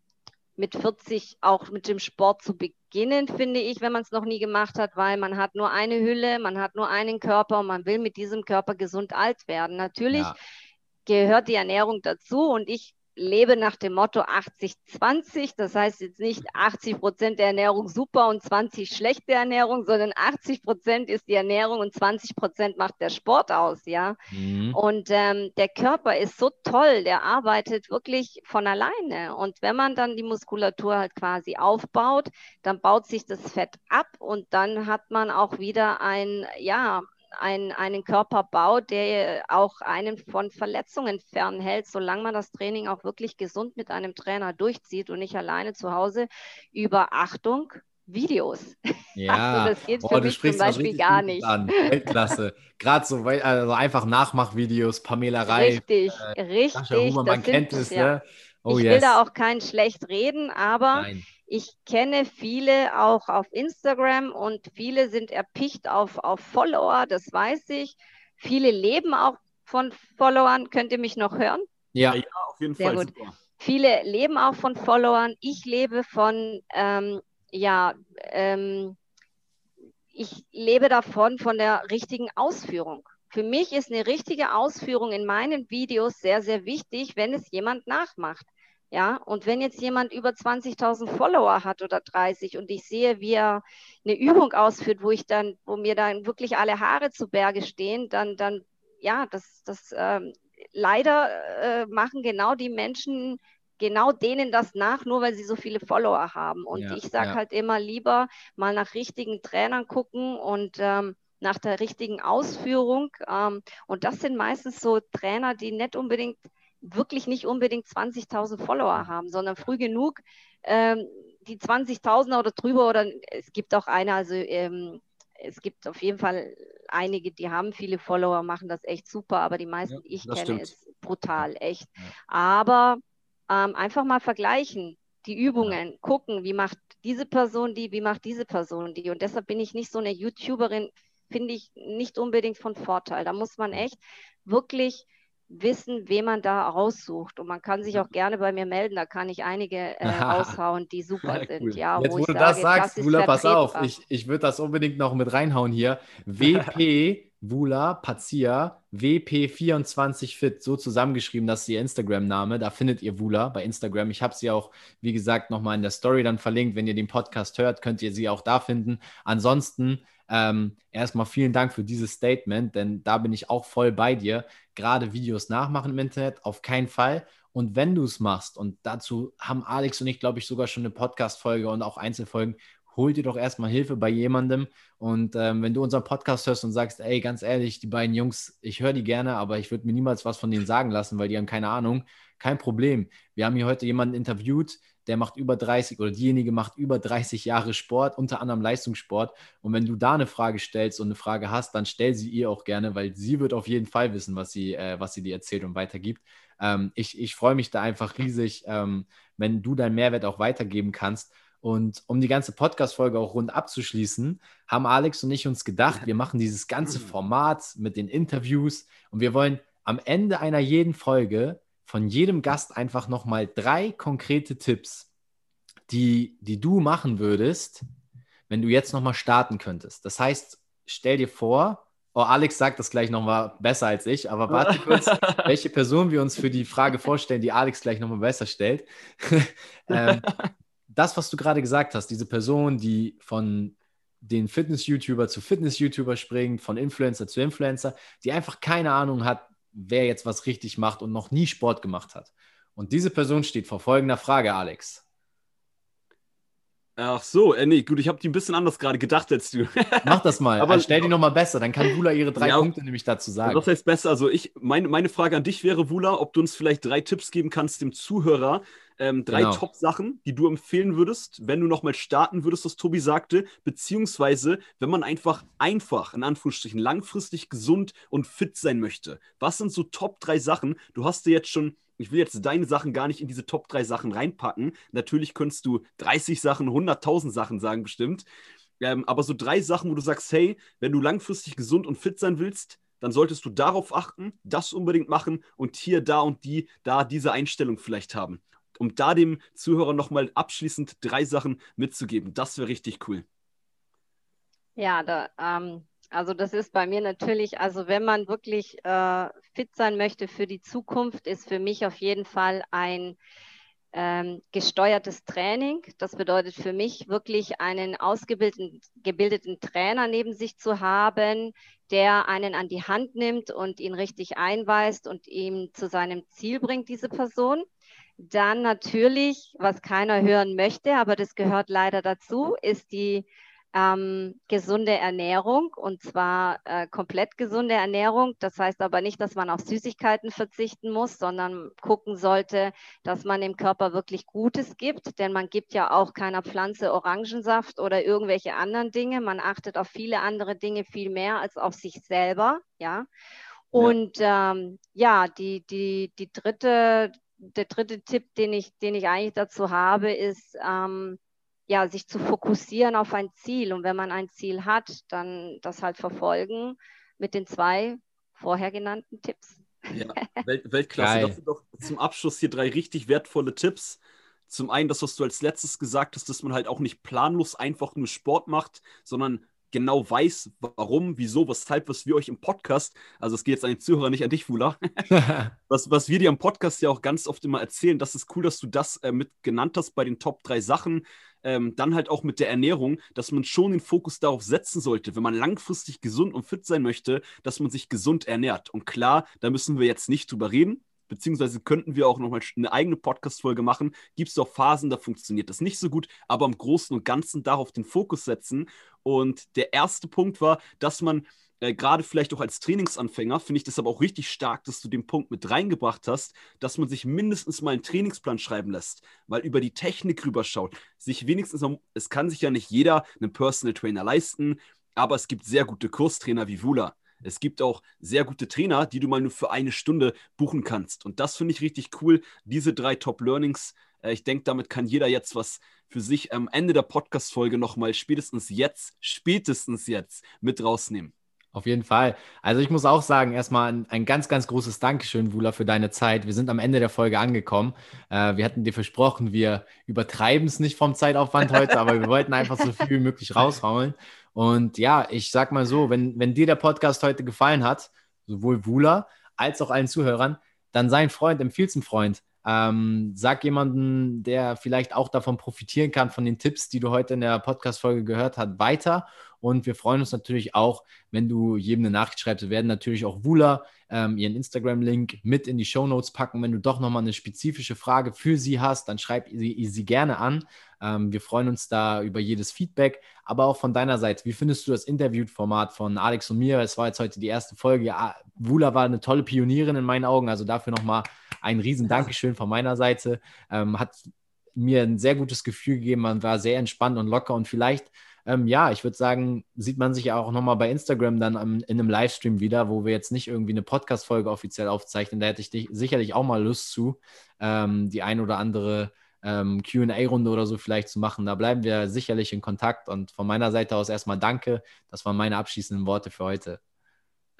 [SPEAKER 1] mit 40 auch mit dem Sport zu beginnen, finde ich, wenn man es noch nie gemacht hat, weil man hat nur eine Hülle, man hat nur einen Körper und man will mit diesem Körper gesund alt werden. Natürlich ja. gehört die Ernährung dazu und ich lebe nach dem Motto 80-20. Das heißt jetzt nicht 80 Prozent der Ernährung super und 20 schlechte Ernährung, sondern 80 Prozent ist die Ernährung und 20 Prozent macht der Sport aus, ja. Mhm. Und ähm, der Körper ist so toll, der arbeitet wirklich von alleine. Und wenn man dann die Muskulatur halt quasi aufbaut, dann baut sich das Fett ab und dann hat man auch wieder ein, ja, ein, einen Körperbau, der auch einen von Verletzungen fernhält, solange man das Training auch wirklich gesund mit einem Trainer durchzieht und nicht alleine zu Hause über Achtung, Videos.
[SPEAKER 3] Ja,
[SPEAKER 1] also das geht für oh, mich zum Beispiel gar nicht.
[SPEAKER 3] An. Weltklasse. Gerade so also einfach Nachmachvideos, Pamela Reif.
[SPEAKER 1] Richtig, äh, richtig.
[SPEAKER 3] Huber, man kennt es, ja. ne?
[SPEAKER 1] Oh, ich yes. will da auch kein schlecht reden, aber Nein. Ich kenne viele auch auf Instagram und viele sind erpicht auf, auf Follower, das weiß ich. Viele leben auch von Followern. Könnt ihr mich noch hören?
[SPEAKER 2] Ja, ja auf jeden Sehr
[SPEAKER 1] Fall. Gut. Viele leben auch von Followern. Ich lebe von, ähm, ja, ähm, ich lebe davon, von der richtigen Ausführung. Für mich ist eine richtige Ausführung in meinen Videos sehr, sehr wichtig, wenn es jemand nachmacht. Ja, und wenn jetzt jemand über 20.000 Follower hat oder 30 und ich sehe, wie er eine Übung ausführt, wo ich dann, wo mir dann wirklich alle Haare zu Berge stehen, dann, dann, ja, das, das ähm, leider äh, machen genau die Menschen genau denen das nach, nur weil sie so viele Follower haben. Und ja, ich sage ja. halt immer lieber mal nach richtigen Trainern gucken und ähm, nach der richtigen Ausführung. Ähm, und das sind meistens so Trainer, die nicht unbedingt wirklich nicht unbedingt 20.000 Follower haben, sondern früh genug ähm, die 20.000 oder drüber oder es gibt auch eine, also ähm, es gibt auf jeden Fall einige, die haben viele Follower, machen das echt super, aber die meisten, ja, ich kenne, stimmt. ist brutal, echt. Ja. Aber ähm, einfach mal vergleichen, die Übungen, ja. gucken, wie macht diese Person die, wie macht diese Person die. Und deshalb bin ich nicht so eine YouTuberin, finde ich nicht unbedingt von Vorteil. Da muss man echt wirklich wissen, wen man da raussucht. Und man kann sich auch gerne bei mir melden, da kann ich einige äh, raushauen, die super sind. Cool. Ja,
[SPEAKER 3] Jetzt, wo, wo du sage, das sagst, das Wula, pass auf, ich, ich würde das unbedingt noch mit reinhauen hier. WP Wula Pazia WP24 Fit, so zusammengeschrieben, das ist ihr Instagram-Name. Da findet ihr Wula bei Instagram. Ich habe sie auch, wie gesagt, nochmal in der Story dann verlinkt. Wenn ihr den Podcast hört, könnt ihr sie auch da finden. Ansonsten ähm, erstmal vielen Dank für dieses Statement, denn da bin ich auch voll bei dir. Gerade Videos nachmachen im Internet, auf keinen Fall. Und wenn du es machst, und dazu haben Alex und ich, glaube ich, sogar schon eine Podcast-Folge und auch Einzelfolgen, hol dir doch erstmal Hilfe bei jemandem. Und ähm, wenn du unseren Podcast hörst und sagst, ey, ganz ehrlich, die beiden Jungs, ich höre die gerne, aber ich würde mir niemals was von denen sagen lassen, weil die haben keine Ahnung, kein Problem. Wir haben hier heute jemanden interviewt, der macht über 30 oder diejenige macht über 30 Jahre Sport, unter anderem Leistungssport. Und wenn du da eine Frage stellst und eine Frage hast, dann stell sie ihr auch gerne, weil sie wird auf jeden Fall wissen, was sie, äh, was sie dir erzählt und weitergibt. Ähm, ich ich freue mich da einfach riesig, ähm, wenn du deinen Mehrwert auch weitergeben kannst. Und um die ganze Podcast-Folge auch rund abzuschließen, haben Alex und ich uns gedacht, wir machen dieses ganze Format mit den Interviews und wir wollen am Ende einer jeden Folge von jedem Gast einfach nochmal drei konkrete Tipps, die, die du machen würdest, wenn du jetzt nochmal starten könntest. Das heißt, stell dir vor, oh, Alex sagt das gleich nochmal besser als ich, aber warte kurz, welche Person wir uns für die Frage vorstellen, die Alex gleich nochmal besser stellt. ähm, das, was du gerade gesagt hast, diese Person, die von den Fitness-YouTuber zu Fitness-YouTuber springt, von Influencer zu Influencer, die einfach keine Ahnung hat, wer jetzt was richtig macht und noch nie Sport gemacht hat. Und diese Person steht vor folgender Frage, Alex.
[SPEAKER 2] Ach so, äh, nee, gut, ich habe die ein bisschen anders gerade gedacht als du.
[SPEAKER 3] Mach das mal, aber stell die nochmal besser, dann kann Wula ihre drei ja, Punkte nämlich dazu sagen.
[SPEAKER 2] Was heißt besser? Also ich, mein, meine Frage an dich wäre, Wula, ob du uns vielleicht drei Tipps geben kannst dem Zuhörer, ähm, drei genau. Top-Sachen, die du empfehlen würdest, wenn du nochmal starten würdest, was Tobi sagte, beziehungsweise wenn man einfach einfach, in Anführungsstrichen, langfristig gesund und fit sein möchte. Was sind so Top drei Sachen? Du hast dir jetzt schon ich will jetzt deine Sachen gar nicht in diese Top 3 Sachen reinpacken. Natürlich könntest du 30 Sachen, 100.000 Sachen sagen, bestimmt. Ähm, aber so drei Sachen, wo du sagst, hey, wenn du langfristig gesund und fit sein willst, dann solltest du darauf achten, das unbedingt machen und hier, da und die, da diese Einstellung vielleicht haben um da dem Zuhörer nochmal abschließend drei Sachen mitzugeben. Das wäre richtig cool.
[SPEAKER 1] Ja, da, ähm, Also das ist bei mir natürlich, also wenn man wirklich äh, fit sein möchte für die Zukunft, ist für mich auf jeden Fall ein ähm, gesteuertes Training. Das bedeutet für mich wirklich einen ausgebildeten gebildeten Trainer neben sich zu haben, der einen an die Hand nimmt und ihn richtig einweist und ihm zu seinem Ziel bringt, diese Person. Dann natürlich, was keiner hören möchte, aber das gehört leider dazu, ist die ähm, gesunde Ernährung und zwar äh, komplett gesunde Ernährung. Das heißt aber nicht, dass man auf Süßigkeiten verzichten muss, sondern gucken sollte, dass man dem Körper wirklich Gutes gibt, denn man gibt ja auch keiner Pflanze Orangensaft oder irgendwelche anderen Dinge. Man achtet auf viele andere Dinge viel mehr als auf sich selber, ja. Und ja, ähm, ja die, die, die dritte, der dritte Tipp, den ich, den ich eigentlich dazu habe, ist, ähm, ja, sich zu fokussieren auf ein Ziel. Und wenn man ein Ziel hat, dann das halt verfolgen mit den zwei vorher genannten Tipps.
[SPEAKER 2] Ja, Welt, Weltklasse. Geil. Das sind doch zum Abschluss hier drei richtig wertvolle Tipps. Zum einen das, was du als letztes gesagt hast, dass man halt auch nicht planlos einfach nur Sport macht, sondern genau weiß, warum, wieso, weshalb, was wir euch im Podcast, also es geht jetzt an den Zuhörer, nicht an dich, Fula, was, was wir dir im Podcast ja auch ganz oft immer erzählen, das ist cool, dass du das äh, mit genannt hast bei den Top drei Sachen. Ähm, dann halt auch mit der Ernährung, dass man schon den Fokus darauf setzen sollte, wenn man langfristig gesund und fit sein möchte, dass man sich gesund ernährt. Und klar, da müssen wir jetzt nicht drüber reden beziehungsweise könnten wir auch nochmal eine eigene Podcast-Folge machen. Gibt es doch Phasen, da funktioniert das nicht so gut, aber im Großen und Ganzen darauf den Fokus setzen. Und der erste Punkt war, dass man äh, gerade vielleicht auch als Trainingsanfänger, finde ich das aber auch richtig stark, dass du den Punkt mit reingebracht hast, dass man sich mindestens mal einen Trainingsplan schreiben lässt, mal über die Technik rüberschaut, sich wenigstens, es kann sich ja nicht jeder einen Personal Trainer leisten, aber es gibt sehr gute Kurstrainer wie Wula. Es gibt auch sehr gute Trainer, die du mal nur für eine Stunde buchen kannst. Und das finde ich richtig cool. Diese drei Top-Learnings. Äh, ich denke, damit kann jeder jetzt was für sich am Ende der Podcast-Folge nochmal spätestens jetzt, spätestens jetzt mit rausnehmen.
[SPEAKER 3] Auf jeden Fall. Also ich muss auch sagen, erstmal ein, ein ganz, ganz großes Dankeschön, Wula, für deine Zeit. Wir sind am Ende der Folge angekommen. Äh, wir hatten dir versprochen, wir übertreiben es nicht vom Zeitaufwand heute, aber wir wollten einfach so viel wie möglich raushauen. Und ja, ich sag mal so, wenn, wenn dir der Podcast heute gefallen hat, sowohl Wula als auch allen Zuhörern, dann sei ein Freund, empfiehl's einem Freund. Ähm, sag jemanden, der vielleicht auch davon profitieren kann, von den Tipps, die du heute in der Podcast-Folge gehört hast, weiter. Und wir freuen uns natürlich auch, wenn du jedem eine Nachricht schreibst. Wir werden natürlich auch Wula ähm, ihren Instagram-Link mit in die Show Notes packen. Wenn du doch nochmal eine spezifische Frage für sie hast, dann schreib sie, sie gerne an. Ähm, wir freuen uns da über jedes Feedback, aber auch von deiner Seite. Wie findest du das Interview-Format von Alex und mir? Es war jetzt heute die erste Folge. Ja, Wula war eine tolle Pionierin in meinen Augen, also dafür nochmal ein riesen Dankeschön von meiner Seite. Ähm, hat mir ein sehr gutes Gefühl gegeben. Man war sehr entspannt und locker und vielleicht ähm, ja, ich würde sagen, sieht man sich ja auch nochmal bei Instagram dann am, in einem Livestream wieder, wo wir jetzt nicht irgendwie eine Podcast-Folge offiziell aufzeichnen. Da hätte ich dich sicherlich auch mal Lust zu, ähm, die ein oder andere ähm, QA-Runde oder so vielleicht zu machen. Da bleiben wir sicherlich in Kontakt und von meiner Seite aus erstmal danke. Das waren meine abschließenden Worte für heute.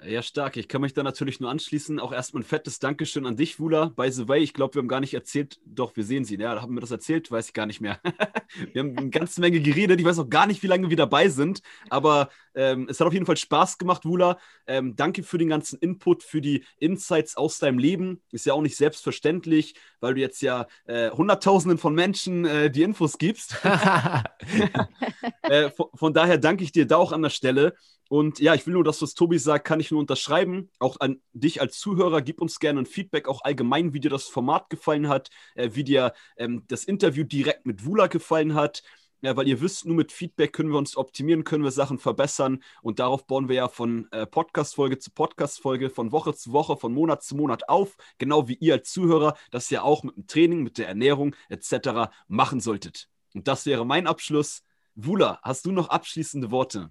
[SPEAKER 2] Ja, stark. Ich kann mich da natürlich nur anschließen. Auch erstmal ein fettes Dankeschön an dich, Wula. By the way, ich glaube, wir haben gar nicht erzählt, doch, wir sehen sie. Ja, haben wir das erzählt? Weiß ich gar nicht mehr. wir haben eine ganze Menge geredet. Ich weiß auch gar nicht, wie lange wir dabei sind. Aber ähm, es hat auf jeden Fall Spaß gemacht, Wula. Ähm, danke für den ganzen Input, für die Insights aus deinem Leben. Ist ja auch nicht selbstverständlich, weil du jetzt ja äh, Hunderttausenden von Menschen äh, die Infos gibst. äh, von, von daher danke ich dir da auch an der Stelle. Und ja, ich will nur das, was Tobi sagt, kann ich nur unterschreiben. Auch an dich als Zuhörer, gib uns gerne ein Feedback, auch allgemein, wie dir das Format gefallen hat, äh, wie dir ähm, das Interview direkt mit Wula gefallen hat. Ja, weil ihr wisst, nur mit Feedback können wir uns optimieren, können wir Sachen verbessern und darauf bauen wir ja von äh, Podcast-Folge zu Podcast-Folge, von Woche zu Woche, von Monat zu Monat auf, genau wie ihr als Zuhörer das ja auch mit dem Training, mit der Ernährung etc. machen solltet. Und das wäre mein Abschluss. Wula, hast du noch abschließende Worte?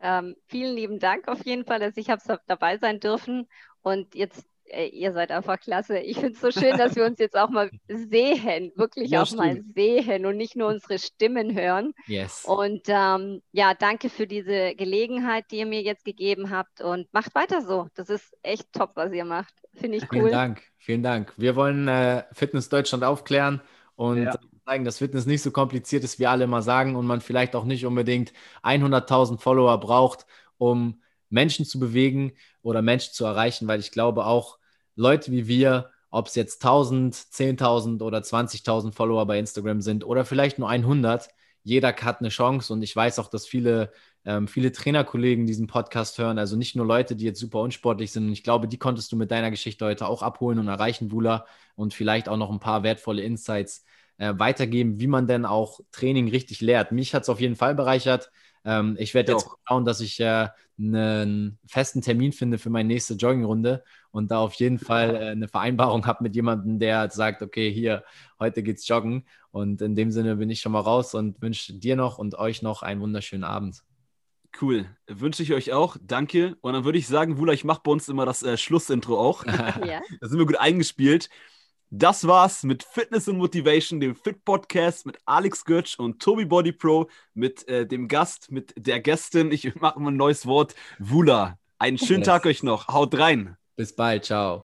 [SPEAKER 1] Ähm, vielen lieben Dank auf jeden Fall, dass ich habe dabei sein dürfen. Und jetzt, äh, ihr seid einfach klasse. Ich finde es so schön, dass wir uns jetzt auch mal sehen, wirklich ja, auch stimmt. mal sehen und nicht nur unsere Stimmen hören.
[SPEAKER 3] Yes.
[SPEAKER 1] Und ähm, ja, danke für diese Gelegenheit, die ihr mir jetzt gegeben habt. Und macht weiter so. Das ist echt top, was ihr macht. Finde ich cool.
[SPEAKER 3] Vielen Dank, vielen Dank. Wir wollen äh, Fitness Deutschland aufklären und ja zeigen, dass Fitness nicht so kompliziert ist, wie alle immer sagen und man vielleicht auch nicht unbedingt 100.000 Follower braucht, um Menschen zu bewegen oder Menschen zu erreichen, weil ich glaube auch Leute wie wir, ob es jetzt 1000, 10.000 oder 20.000 Follower bei Instagram sind oder vielleicht nur 100, jeder hat eine Chance. Und ich weiß auch, dass viele, ähm, viele Trainerkollegen diesen Podcast hören, also nicht nur Leute, die jetzt super unsportlich sind. Und ich glaube, die konntest du mit deiner Geschichte heute auch abholen und erreichen, Wula, und vielleicht auch noch ein paar wertvolle Insights äh, weitergeben, wie man denn auch Training richtig lehrt. Mich hat es auf jeden Fall bereichert. Ähm, ich werde jetzt schauen, dass ich äh, einen festen Termin finde für meine nächste Joggingrunde und da auf jeden Fall äh, eine Vereinbarung habe mit jemandem, der sagt, okay, hier, heute geht's joggen. Und in dem Sinne bin ich schon mal raus und wünsche dir noch und euch noch einen wunderschönen Abend.
[SPEAKER 2] Cool. Wünsche ich euch auch. Danke. Und dann würde ich sagen, Wula, ich mache bei uns immer das äh, Schlussintro auch. ja. Da sind wir gut eingespielt. Das war's mit Fitness und Motivation, dem Fit Podcast mit Alex Götsch und Tobi Body Pro, mit äh, dem Gast, mit der Gästin. Ich mache mal ein neues Wort, Wula. Einen schönen. Tag euch noch. Haut rein.
[SPEAKER 3] Bis bald. Ciao.